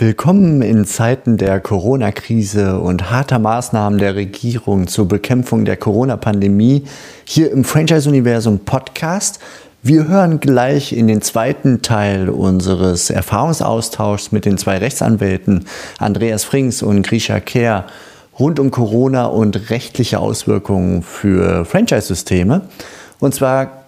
Willkommen in Zeiten der Corona-Krise und harter Maßnahmen der Regierung zur Bekämpfung der Corona-Pandemie hier im Franchise-Universum Podcast. Wir hören gleich in den zweiten Teil unseres Erfahrungsaustauschs mit den zwei Rechtsanwälten Andreas Frings und Grisha Kehr rund um Corona und rechtliche Auswirkungen für Franchise-Systeme. Und zwar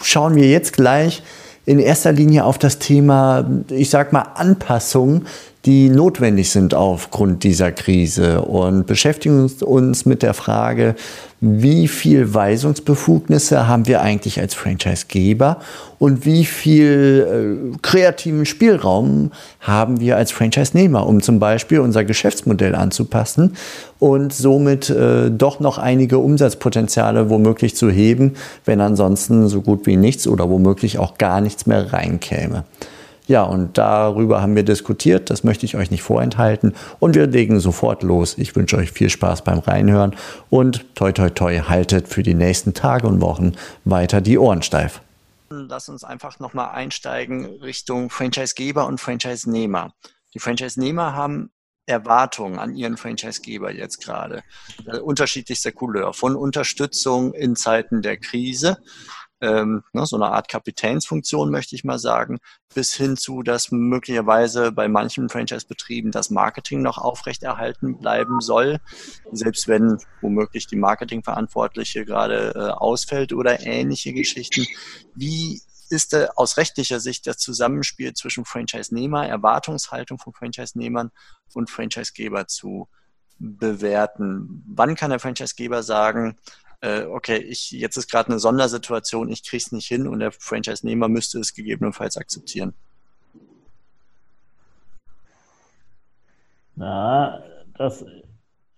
schauen wir jetzt gleich in erster Linie auf das Thema, ich sag mal, Anpassung die notwendig sind aufgrund dieser Krise und beschäftigen uns mit der Frage, wie viel Weisungsbefugnisse haben wir eigentlich als Franchisegeber und wie viel äh, kreativen Spielraum haben wir als Franchise-Nehmer, um zum Beispiel unser Geschäftsmodell anzupassen und somit äh, doch noch einige Umsatzpotenziale womöglich zu heben, wenn ansonsten so gut wie nichts oder womöglich auch gar nichts mehr reinkäme. Ja, und darüber haben wir diskutiert. Das möchte ich euch nicht vorenthalten. Und wir legen sofort los. Ich wünsche euch viel Spaß beim Reinhören und toi, toi, toi, haltet für die nächsten Tage und Wochen weiter die Ohren steif. Lass uns einfach nochmal einsteigen Richtung Franchisegeber und Franchise-Nehmer. Die Franchise-Nehmer haben Erwartungen an ihren Franchisegeber jetzt gerade. Äh, unterschiedlichster Couleur. Von Unterstützung in Zeiten der Krise ähm, ne, so eine Art Kapitänsfunktion, möchte ich mal sagen, bis hin zu, dass möglicherweise bei manchen Franchise-Betrieben das Marketing noch aufrechterhalten bleiben soll, selbst wenn womöglich die Marketingverantwortliche gerade äh, ausfällt oder ähnliche Geschichten. Wie ist äh, aus rechtlicher Sicht das Zusammenspiel zwischen Franchise-Nehmer, Erwartungshaltung von Franchise-Nehmern und Franchise-Geber zu bewerten? Wann kann der Franchise-Geber sagen, äh, okay, ich, jetzt ist gerade eine Sondersituation, ich kriege es nicht hin und der Franchise-Nehmer müsste es gegebenenfalls akzeptieren. Na, das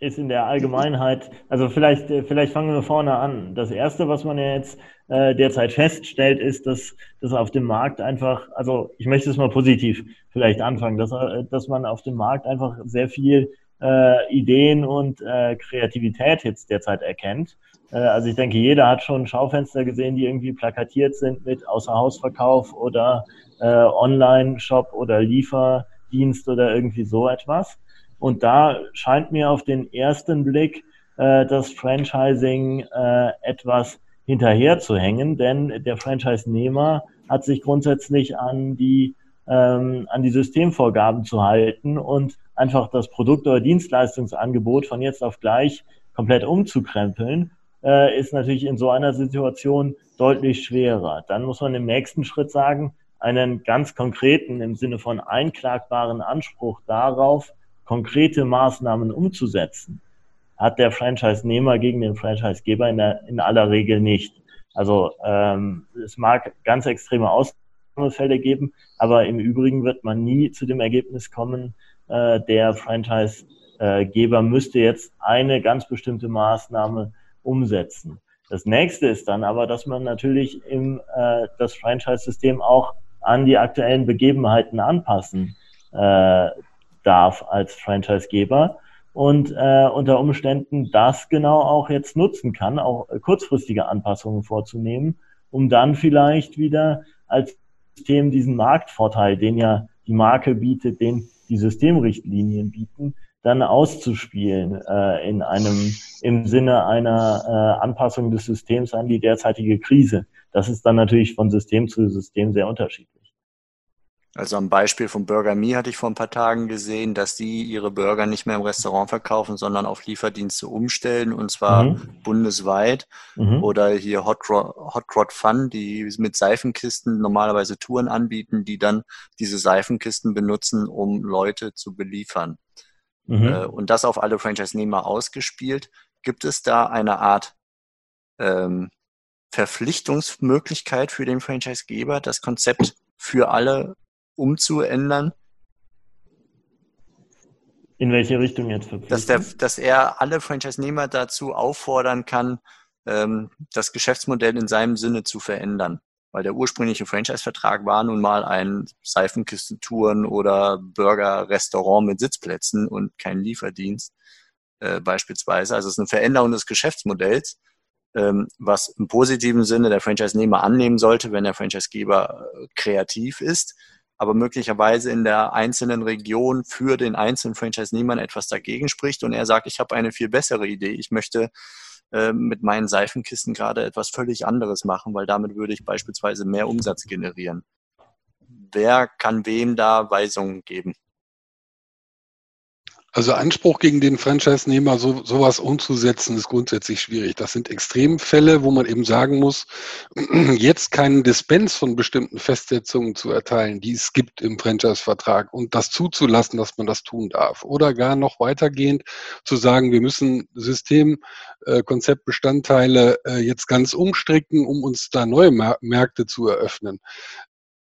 ist in der Allgemeinheit, also vielleicht, vielleicht fangen wir vorne an. Das Erste, was man ja jetzt äh, derzeit feststellt, ist, dass, dass auf dem Markt einfach, also ich möchte es mal positiv vielleicht anfangen, dass, äh, dass man auf dem Markt einfach sehr viel äh, Ideen und äh, Kreativität jetzt derzeit erkennt. Äh, also ich denke, jeder hat schon Schaufenster gesehen, die irgendwie plakatiert sind mit Außerhausverkauf oder äh, Online-Shop oder Lieferdienst oder irgendwie so etwas. Und da scheint mir auf den ersten Blick äh, das Franchising äh, etwas hinterher zu hängen, denn der Franchise-Nehmer hat sich grundsätzlich an die ähm, an die Systemvorgaben zu halten und einfach das Produkt- oder Dienstleistungsangebot von jetzt auf gleich komplett umzukrempeln, äh, ist natürlich in so einer Situation deutlich schwerer. Dann muss man im nächsten Schritt sagen, einen ganz konkreten im Sinne von einklagbaren Anspruch darauf, konkrete Maßnahmen umzusetzen, hat der Franchise-Nehmer gegen den Franchise-Geber in, in aller Regel nicht. Also ähm, es mag ganz extreme Ausnahmefälle geben, aber im Übrigen wird man nie zu dem Ergebnis kommen, äh, der Franchise-Geber müsste jetzt eine ganz bestimmte Maßnahme umsetzen. Das nächste ist dann aber, dass man natürlich im, äh, das Franchise-System auch an die aktuellen Begebenheiten anpassen äh, darf als Franchise-Geber und äh, unter Umständen das genau auch jetzt nutzen kann, auch kurzfristige Anpassungen vorzunehmen, um dann vielleicht wieder als System diesen Marktvorteil, den ja die Marke bietet, den die Systemrichtlinien bieten, dann auszuspielen äh, in einem im Sinne einer äh, Anpassung des Systems an die derzeitige Krise. Das ist dann natürlich von System zu System sehr unterschiedlich. Also am Beispiel von Burger Me hatte ich vor ein paar Tagen gesehen, dass die ihre Burger nicht mehr im Restaurant verkaufen, sondern auf Lieferdienste umstellen und zwar mhm. bundesweit. Mhm. Oder hier Hot Rod, Hot Rod Fun, die mit Seifenkisten normalerweise Touren anbieten, die dann diese Seifenkisten benutzen, um Leute zu beliefern. Mhm. Äh, und das auf alle Franchise-Nehmer ausgespielt. Gibt es da eine Art ähm, Verpflichtungsmöglichkeit für den Franchise-Geber, das Konzept für alle umzuändern? In welche Richtung jetzt dass, der, dass er alle Franchise-Nehmer dazu auffordern kann, ähm, das Geschäftsmodell in seinem Sinne zu verändern. Weil der ursprüngliche Franchise-Vertrag war nun mal ein Seifenkistentouren oder Burger-Restaurant mit Sitzplätzen und kein Lieferdienst äh, beispielsweise. Also es ist eine Veränderung des Geschäftsmodells, ähm, was im positiven Sinne der Franchise-Nehmer annehmen sollte, wenn der Franchise-Geber äh, kreativ ist aber möglicherweise in der einzelnen Region für den einzelnen Franchise-Nehmern etwas dagegen spricht und er sagt, ich habe eine viel bessere Idee. Ich möchte äh, mit meinen Seifenkissen gerade etwas völlig anderes machen, weil damit würde ich beispielsweise mehr Umsatz generieren. Wer kann wem da Weisungen geben? Also Anspruch gegen den Franchise-Nehmer, so, sowas umzusetzen, ist grundsätzlich schwierig. Das sind Extremfälle, wo man eben sagen muss, jetzt keinen Dispens von bestimmten Festsetzungen zu erteilen, die es gibt im Franchise-Vertrag und das zuzulassen, dass man das tun darf. Oder gar noch weitergehend zu sagen, wir müssen System, äh, äh, jetzt ganz umstricken, um uns da neue Märkte zu eröffnen.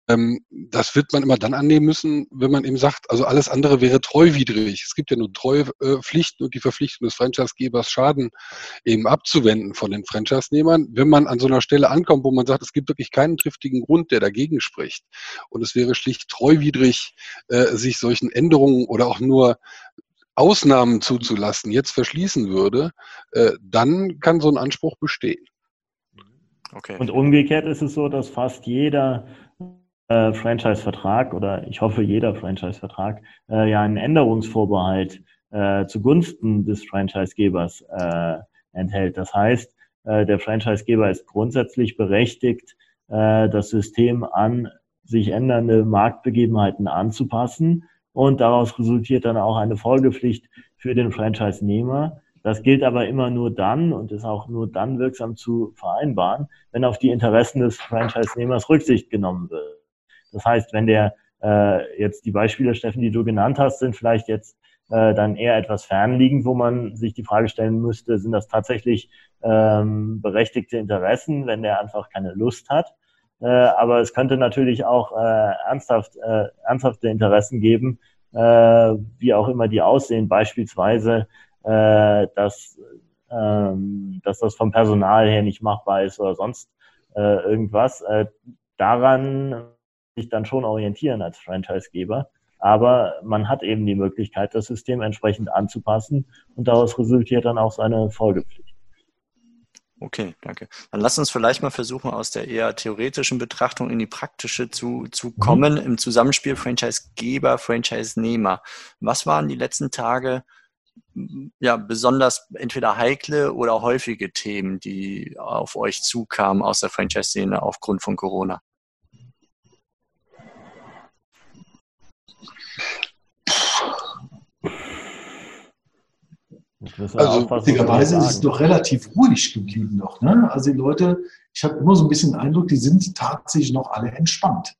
Ähm, das wird man immer dann annehmen müssen, wenn man eben sagt, also alles andere wäre treuwidrig. Es gibt ja nur Treupflichten und die Verpflichtung des Franchisegebers, Schaden eben abzuwenden von den Franchise-Nehmern. Wenn man an so einer Stelle ankommt, wo man sagt, es gibt wirklich keinen triftigen Grund, der dagegen spricht und es wäre schlicht treuwidrig, äh, sich solchen Änderungen oder auch nur Ausnahmen zuzulassen, jetzt verschließen würde, äh, dann kann so ein Anspruch bestehen. Okay. Und umgekehrt ist es so, dass fast jeder äh, Franchise-Vertrag oder ich hoffe jeder Franchise-Vertrag äh, ja einen Änderungsvorbehalt äh, zugunsten des Franchise-Gebers äh, enthält. Das heißt, äh, der Franchise-Geber ist grundsätzlich berechtigt, äh, das System an sich ändernde Marktbegebenheiten anzupassen und daraus resultiert dann auch eine Folgepflicht für den Franchise-Nehmer. Das gilt aber immer nur dann und ist auch nur dann wirksam zu vereinbaren, wenn auf die Interessen des Franchise-Nehmers Rücksicht genommen wird. Das heißt, wenn der äh, jetzt die Beispiele, Steffen, die du genannt hast, sind vielleicht jetzt äh, dann eher etwas fernliegend, wo man sich die Frage stellen müsste, sind das tatsächlich ähm, berechtigte Interessen, wenn der einfach keine Lust hat. Äh, aber es könnte natürlich auch äh, ernsthaft, äh, ernsthafte Interessen geben, äh, wie auch immer die aussehen, beispielsweise, äh, dass, ähm, dass das vom Personal her nicht machbar ist oder sonst äh, irgendwas. Äh, daran sich dann schon orientieren als Franchisegeber. Aber man hat eben die Möglichkeit, das System entsprechend anzupassen und daraus resultiert dann auch seine Folgepflicht. Okay, danke. Dann lass uns vielleicht mal versuchen, aus der eher theoretischen Betrachtung in die praktische zu, zu mhm. kommen im Zusammenspiel Franchisegeber, Franchise-Nehmer. Was waren die letzten Tage ja, besonders entweder heikle oder häufige Themen, die auf euch zukamen aus der Franchise-Szene aufgrund von Corona? Also witzigerweise ist es doch relativ ruhig geblieben noch. Ne? Also die Leute, ich habe immer so ein bisschen den Eindruck, die sind tatsächlich noch alle entspannt.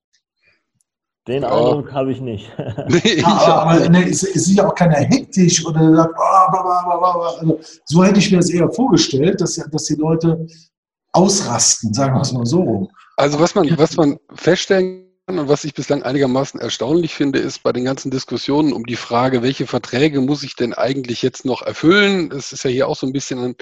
Den ja. Eindruck habe ich nicht. Nee, ja, aber, ne, es, es, ist ja auch keiner hektisch oder sagt, oh, also, so hätte ich mir das eher vorgestellt, dass, dass die Leute ausrasten, sagen wir es mal so rum. Also was man, was man feststellen und was ich bislang einigermaßen erstaunlich finde, ist bei den ganzen Diskussionen um die Frage, welche Verträge muss ich denn eigentlich jetzt noch erfüllen? Das ist ja hier auch so ein bisschen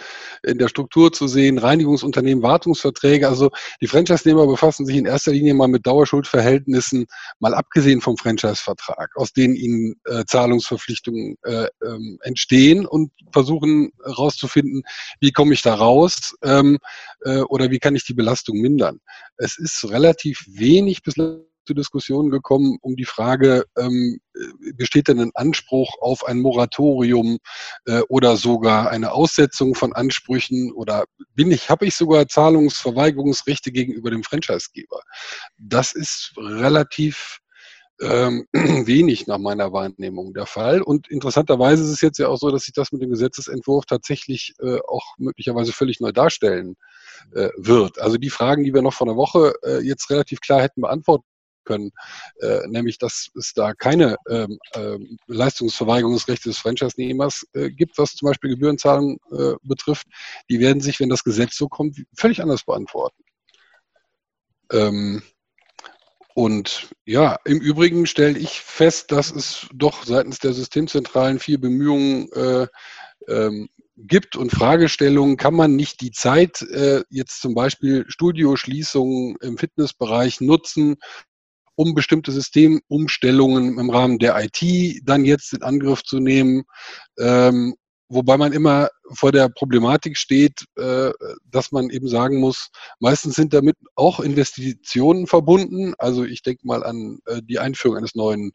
in der Struktur zu sehen. Reinigungsunternehmen, Wartungsverträge. Also die Franchise-Nehmer befassen sich in erster Linie mal mit Dauerschuldverhältnissen, mal abgesehen vom Franchise-Vertrag, aus denen ihnen äh, Zahlungsverpflichtungen äh, ähm, entstehen und versuchen herauszufinden, wie komme ich da raus ähm, äh, oder wie kann ich die Belastung mindern. Es ist relativ wenig bislang zu Diskussionen gekommen um die Frage, ähm, besteht denn ein Anspruch auf ein Moratorium äh, oder sogar eine Aussetzung von Ansprüchen oder bin ich, habe ich sogar Zahlungsverweigerungsrechte gegenüber dem Franchisegeber? Das ist relativ ähm, wenig nach meiner Wahrnehmung der Fall. Und interessanterweise ist es jetzt ja auch so, dass sich das mit dem Gesetzesentwurf tatsächlich äh, auch möglicherweise völlig neu darstellen äh, wird. Also die Fragen, die wir noch vor einer Woche äh, jetzt relativ klar hätten beantworten können, äh, nämlich dass es da keine ähm, äh, Leistungsverweigerungsrechte des Franchise-Nehmers äh, gibt, was zum Beispiel Gebührenzahlungen äh, betrifft, die werden sich, wenn das Gesetz so kommt, völlig anders beantworten. Ähm, Und ja, im Übrigen stelle ich fest, dass es doch seitens der Systemzentralen viel Bemühungen äh, ähm, gibt und Fragestellungen, kann man nicht die Zeit, äh, jetzt zum Beispiel Studioschließungen im Fitnessbereich nutzen, um bestimmte Systemumstellungen im Rahmen der IT dann jetzt in Angriff zu nehmen. Ähm, wobei man immer vor der Problematik steht, äh, dass man eben sagen muss, meistens sind damit auch Investitionen verbunden. Also ich denke mal an äh, die Einführung eines neuen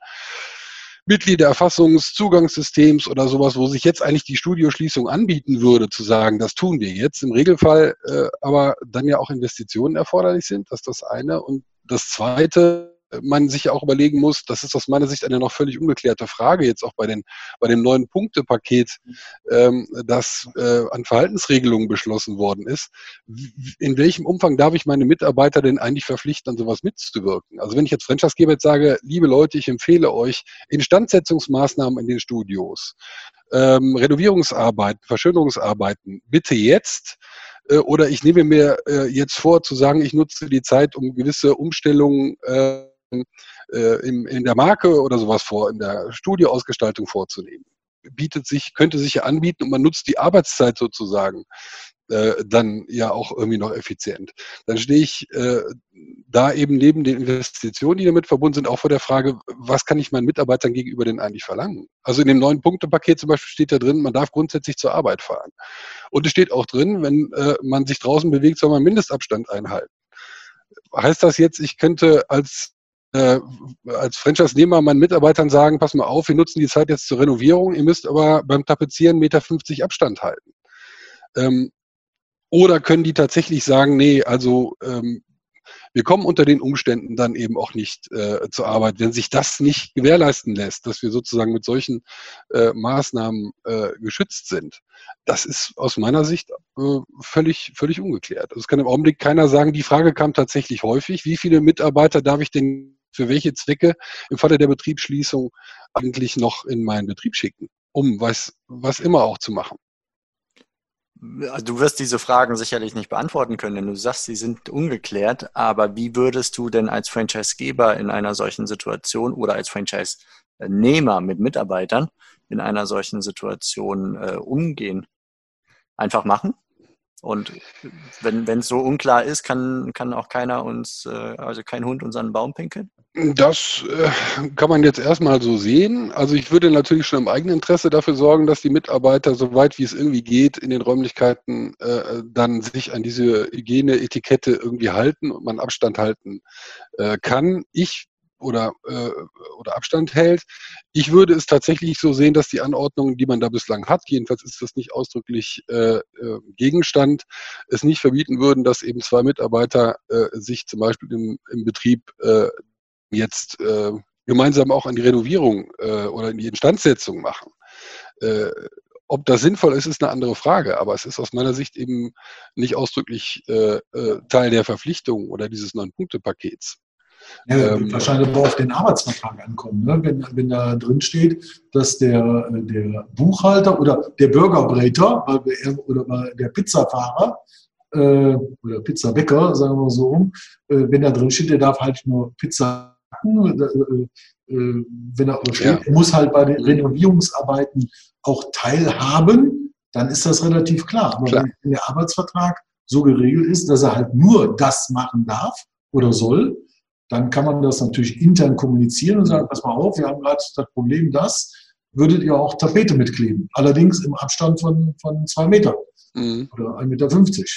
Mitgliedererfassungszugangssystems oder sowas, wo sich jetzt eigentlich die Studioschließung anbieten würde, zu sagen, das tun wir jetzt. Im Regelfall äh, aber dann ja auch Investitionen erforderlich sind. Das ist das eine. Und das zweite, man sich auch überlegen muss, das ist aus meiner Sicht eine noch völlig ungeklärte Frage, jetzt auch bei, den, bei dem neuen Punktepaket, ähm, das äh, an Verhaltensregelungen beschlossen worden ist. In welchem Umfang darf ich meine Mitarbeiter denn eigentlich verpflichten, an sowas mitzuwirken? Also wenn ich jetzt Franchisegeber jetzt sage, liebe Leute, ich empfehle euch Instandsetzungsmaßnahmen in den Studios, ähm, Renovierungsarbeiten, Verschönerungsarbeiten, bitte jetzt, äh, oder ich nehme mir äh, jetzt vor zu sagen, ich nutze die Zeit, um gewisse Umstellungen äh, äh, in, in der Marke oder sowas vor, in der Studioausgestaltung vorzunehmen. Bietet sich, könnte sich ja anbieten und man nutzt die Arbeitszeit sozusagen äh, dann ja auch irgendwie noch effizient. Dann stehe ich äh, da eben neben den Investitionen, die damit verbunden sind, auch vor der Frage, was kann ich meinen Mitarbeitern gegenüber denn eigentlich verlangen? Also in dem neuen Punktepaket zum Beispiel steht da drin, man darf grundsätzlich zur Arbeit fahren. Und es steht auch drin, wenn äh, man sich draußen bewegt, soll man Mindestabstand einhalten. Heißt das jetzt, ich könnte als äh, als Franchise-Nehmer meinen Mitarbeitern sagen, pass mal auf, wir nutzen die Zeit jetzt zur Renovierung, ihr müsst aber beim Tapezieren 1,50 Meter Abstand halten. Ähm, oder können die tatsächlich sagen, nee, also ähm, wir kommen unter den Umständen dann eben auch nicht äh, zur Arbeit, wenn sich das nicht gewährleisten lässt, dass wir sozusagen mit solchen äh, Maßnahmen äh, geschützt sind. Das ist aus meiner Sicht äh, völlig, völlig ungeklärt. Also es kann im Augenblick keiner sagen, die Frage kam tatsächlich häufig, wie viele Mitarbeiter darf ich denn für welche Zwecke im Falle der Betriebsschließung eigentlich noch in meinen Betrieb schicken, um was, was immer auch zu machen. Also du wirst diese Fragen sicherlich nicht beantworten können, denn du sagst, sie sind ungeklärt. Aber wie würdest du denn als Franchisegeber in einer solchen Situation oder als Franchise-Nehmer mit Mitarbeitern in einer solchen Situation äh, umgehen? Einfach machen? Und wenn es so unklar ist, kann, kann auch keiner uns, äh, also kein Hund unseren Baum pinkeln? Das äh, kann man jetzt erstmal so sehen. Also ich würde natürlich schon im eigenen Interesse dafür sorgen, dass die Mitarbeiter, soweit wie es irgendwie geht, in den Räumlichkeiten äh, dann sich an diese Hygieneetikette irgendwie halten und man Abstand halten äh, kann. Ich oder, äh, oder Abstand hält. Ich würde es tatsächlich so sehen, dass die Anordnungen, die man da bislang hat, jedenfalls ist das nicht ausdrücklich äh, äh, Gegenstand, es nicht verbieten würden, dass eben zwei Mitarbeiter äh, sich zum Beispiel im, im Betrieb äh, jetzt äh, gemeinsam auch an die Renovierung äh, oder in die Instandsetzung machen. Äh, ob das sinnvoll ist, ist eine andere Frage, aber es ist aus meiner Sicht eben nicht ausdrücklich äh, äh, Teil der Verpflichtung oder dieses Neun-Punkte-Pakets. Ja, ähm, wahrscheinlich aber auf den Arbeitsvertrag ankommen. Ne? Wenn, wenn da drin steht, dass der, der Buchhalter oder der Burgerbräter oder der Pizzafahrer äh, oder Pizzabäcker, sagen wir so rum, äh, wenn da drin steht, der darf halt nur Pizza backen, äh, äh, wenn er steht, ja. muss halt bei den Renovierungsarbeiten auch teilhaben, dann ist das relativ klar. Aber klar. wenn der Arbeitsvertrag so geregelt ist, dass er halt nur das machen darf oder soll, dann kann man das natürlich intern kommunizieren und sagen, pass mal auf, wir haben gerade das Problem, das würdet ihr auch Tapete mitkleben. Allerdings im Abstand von, von zwei Metern mhm. oder 1,50 Meter.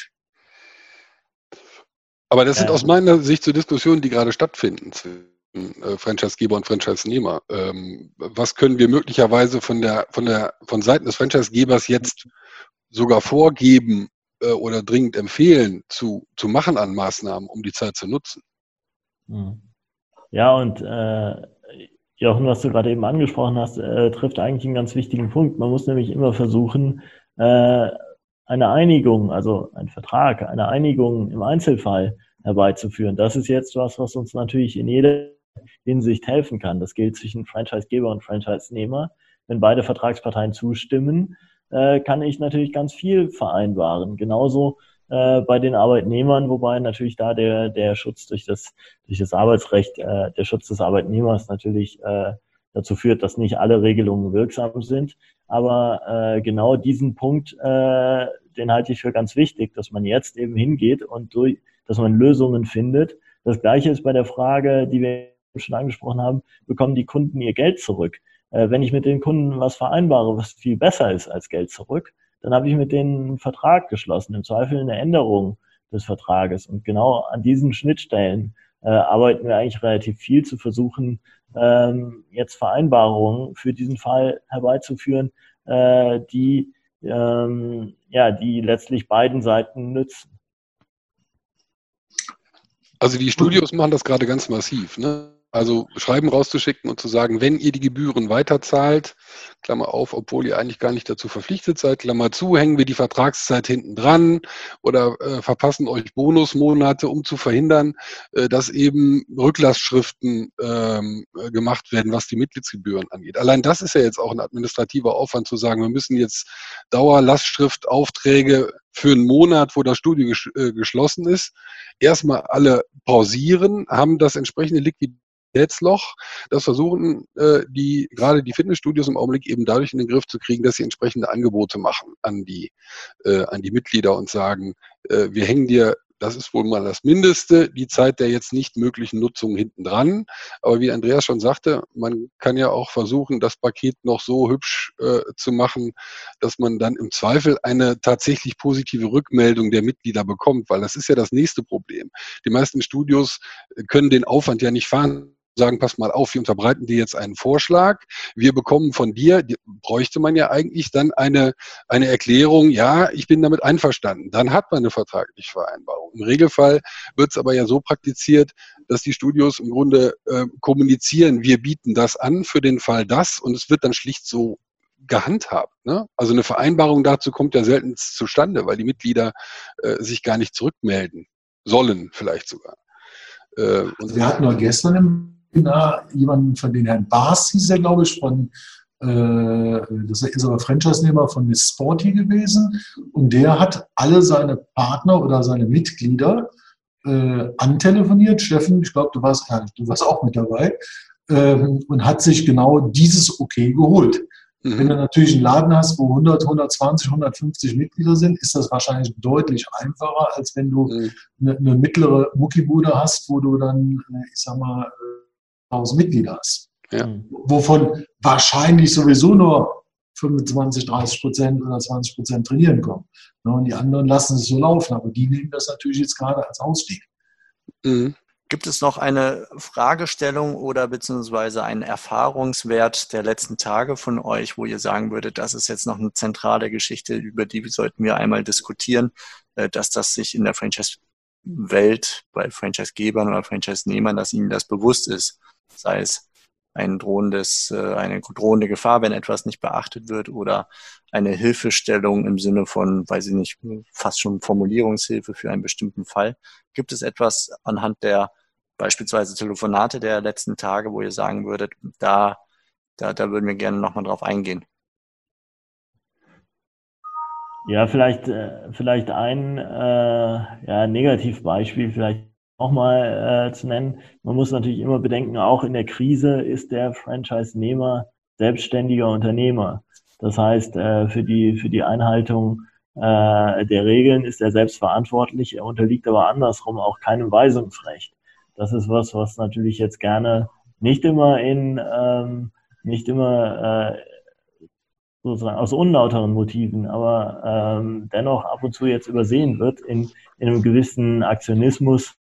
Aber das sind aus meiner Sicht so Diskussionen, die gerade stattfinden zwischen äh, Franchisegeber und Franchise-Nehmer. Ähm, was können wir möglicherweise von der, von der, von Seiten des Franchisegebers jetzt sogar vorgeben äh, oder dringend empfehlen zu, zu machen an Maßnahmen, um die Zeit zu nutzen? Mhm. Ja, und äh, Jochen, was du gerade eben angesprochen hast, äh, trifft eigentlich einen ganz wichtigen Punkt. Man muss nämlich immer versuchen, äh, eine Einigung, also ein Vertrag, eine Einigung im Einzelfall herbeizuführen. Das ist jetzt was, was uns natürlich in jeder Hinsicht helfen kann. Das gilt zwischen Franchisegeber und Franchise-Nehmer. Wenn beide Vertragsparteien zustimmen, äh, kann ich natürlich ganz viel vereinbaren. Genauso äh, bei den Arbeitnehmern, wobei natürlich da der, der Schutz durch das, durch das Arbeitsrecht, äh, der Schutz des Arbeitnehmers natürlich äh, dazu führt, dass nicht alle Regelungen wirksam sind. Aber äh, genau diesen Punkt, äh, den halte ich für ganz wichtig, dass man jetzt eben hingeht und durch, dass man Lösungen findet. Das Gleiche ist bei der Frage, die wir schon angesprochen haben, bekommen die Kunden ihr Geld zurück? Äh, wenn ich mit den Kunden was vereinbare, was viel besser ist als Geld zurück, dann habe ich mit denen einen Vertrag geschlossen, im Zweifel eine Änderung des Vertrages. Und genau an diesen Schnittstellen äh, arbeiten wir eigentlich relativ viel zu versuchen, ähm, jetzt Vereinbarungen für diesen Fall herbeizuführen, äh, die, ähm, ja, die letztlich beiden Seiten nützen. Also die Studios machen das gerade ganz massiv. Ne? Also Schreiben rauszuschicken und zu sagen, wenn ihr die Gebühren weiterzahlt, Klammer auf, obwohl ihr eigentlich gar nicht dazu verpflichtet seid, Klammer zu, hängen wir die Vertragszeit hinten dran oder äh, verpassen euch Bonusmonate, um zu verhindern, äh, dass eben Rücklassschriften ähm, äh, gemacht werden, was die Mitgliedsgebühren angeht. Allein das ist ja jetzt auch ein administrativer Aufwand zu sagen, wir müssen jetzt Dauerlastschriftaufträge für einen Monat, wo das Studio äh, geschlossen ist, erstmal alle pausieren, haben das entsprechende Liquidität Loch. Das versuchen äh, die gerade die Fitnessstudios im Augenblick eben dadurch in den Griff zu kriegen, dass sie entsprechende Angebote machen an die äh, an die Mitglieder und sagen, äh, wir hängen dir das ist wohl mal das Mindeste, die Zeit der jetzt nicht möglichen Nutzung hinten dran. Aber wie Andreas schon sagte, man kann ja auch versuchen, das Paket noch so hübsch äh, zu machen, dass man dann im Zweifel eine tatsächlich positive Rückmeldung der Mitglieder bekommt, weil das ist ja das nächste Problem. Die meisten Studios können den Aufwand ja nicht fahren sagen, pass mal auf, wir unterbreiten dir jetzt einen Vorschlag. Wir bekommen von dir, die, bräuchte man ja eigentlich dann eine, eine Erklärung, ja, ich bin damit einverstanden. Dann hat man eine vertragliche Vereinbarung. Im Regelfall wird es aber ja so praktiziert, dass die Studios im Grunde äh, kommunizieren, wir bieten das an für den Fall das und es wird dann schlicht so gehandhabt. Ne? Also eine Vereinbarung dazu kommt ja selten zustande, weil die Mitglieder äh, sich gar nicht zurückmelden sollen, vielleicht sogar. Äh, und wir hatten noch gestern im Webinar jemanden von den Herrn Bars, hieß er, glaube ich, von, äh, das ist aber Franchise-Nehmer von Miss Sporty gewesen. Und der hat alle seine Partner oder seine Mitglieder äh, antelefoniert. Steffen, ich glaube, du warst, ja, du warst auch mit dabei. Ähm, und hat sich genau dieses Okay geholt. Mhm. Wenn du natürlich einen Laden hast, wo 100, 120, 150 Mitglieder sind, ist das wahrscheinlich deutlich einfacher, als wenn du mhm. eine, eine, mittlere Muckibude hast, wo du dann, äh, ich sag mal, 1000 Mitglieder hast. Ja. Wovon wahrscheinlich sowieso nur 25, 30 Prozent oder 20 Prozent trainieren kommen. Und die anderen lassen es so laufen, aber die nehmen das natürlich jetzt gerade als Ausstieg. Mhm. Gibt es noch eine Fragestellung oder beziehungsweise einen Erfahrungswert der letzten Tage von euch, wo ihr sagen würdet, das ist jetzt noch eine zentrale Geschichte, über die sollten wir einmal diskutieren, äh, dass das sich in der Franchise-Welt bei Franchise-Gebern oder Franchise-Nehmern, dass ihnen das bewusst ist, sei es ein drohendes, äh, eine drohende Gefahr, wenn etwas nicht beachtet wird oder eine Hilfestellung im Sinne von, weiß ich nicht, fast schon Formulierungshilfe für einen bestimmten Fall. Gibt es etwas anhand der beispielsweise Telefonate der letzten Tage, wo ihr sagen würdet, da, da, da würden wir gerne nochmal drauf eingehen. Ja, vielleicht, äh, vielleicht ein äh, ja, Negativbeispiel vielleicht nochmal äh, zu nennen. Man muss natürlich immer bedenken, auch in der Krise ist der Franchise-Nehmer selbstständiger Unternehmer. Das heißt, äh, für, die, für die Einhaltung äh, der Regeln ist er selbst verantwortlich. Er unterliegt aber andersrum auch keinem Weisungsrecht. Das ist was, was natürlich jetzt gerne nicht immer in, ähm, nicht immer äh, sozusagen aus unlauteren Motiven, aber ähm, dennoch ab und zu jetzt übersehen wird in, in einem gewissen Aktionismus,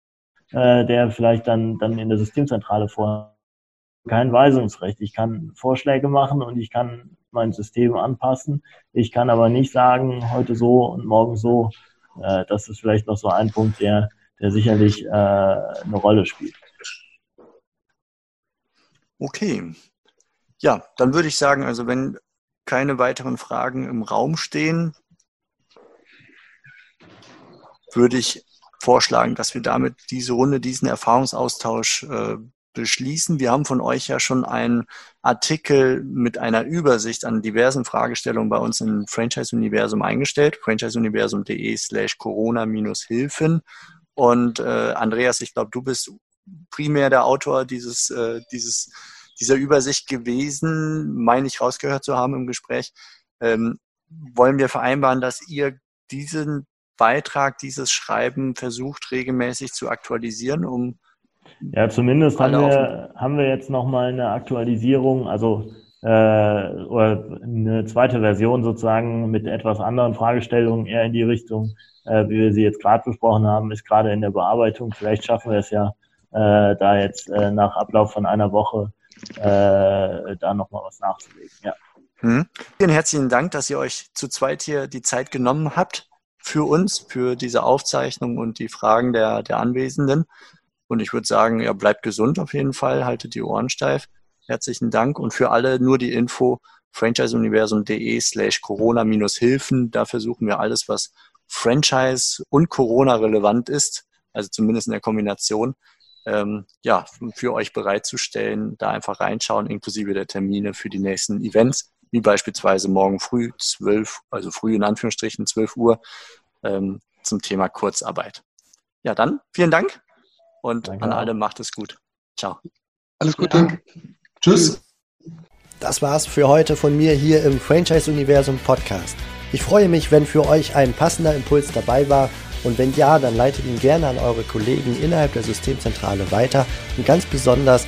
äh, der vielleicht dann, dann in der Systemzentrale vor kein Weisungsrecht. Ich kann Vorschläge machen und ich kann mein System anpassen. Ich kann aber nicht sagen, heute so und morgen so. Äh, das ist vielleicht noch so ein Punkt, der der sicherlich äh, eine Rolle spielt. Okay. Ja, dann würde ich sagen, also wenn keine weiteren Fragen im Raum stehen, würde ich vorschlagen, dass wir damit diese Runde, diesen Erfahrungsaustausch äh, beschließen. Wir haben von euch ja schon einen Artikel mit einer Übersicht an diversen Fragestellungen bei uns im Franchise-Universum eingestellt, franchiseuniversum.de slash corona-hilfen. Und äh, Andreas, ich glaube, du bist primär der Autor dieses, äh, dieses, dieser Übersicht gewesen, meine ich rausgehört zu haben im Gespräch. Ähm, wollen wir vereinbaren, dass ihr diesen Beitrag, dieses Schreiben versucht regelmäßig zu aktualisieren, um ja, zumindest haben wir, haben wir jetzt nochmal eine Aktualisierung, also äh, oder eine zweite Version sozusagen mit etwas anderen Fragestellungen eher in die Richtung, äh, wie wir sie jetzt gerade besprochen haben, ist gerade in der Bearbeitung. Vielleicht schaffen wir es ja äh, da jetzt äh, nach Ablauf von einer Woche äh, da nochmal was nachzulegen. Ja. Hm. Vielen herzlichen Dank, dass ihr euch zu zweit hier die Zeit genommen habt für uns, für diese Aufzeichnung und die Fragen der, der Anwesenden. Und ich würde sagen, ja, bleibt gesund auf jeden Fall, haltet die Ohren steif. Herzlichen Dank. Und für alle nur die Info franchiseuniversum.de slash Corona-Hilfen. Da versuchen wir alles, was Franchise und Corona relevant ist, also zumindest in der Kombination, ähm, ja, für euch bereitzustellen. Da einfach reinschauen, inklusive der Termine für die nächsten Events, wie beispielsweise morgen früh 12, also früh in Anführungsstrichen 12 Uhr ähm, zum Thema Kurzarbeit. Ja, dann vielen Dank und Danke an alle macht es gut. Ciao. Alles Gute. Tschüss. Das war's für heute von mir hier im Franchise Universum Podcast. Ich freue mich, wenn für euch ein passender Impuls dabei war und wenn ja, dann leitet ihn gerne an eure Kollegen innerhalb der Systemzentrale weiter und ganz besonders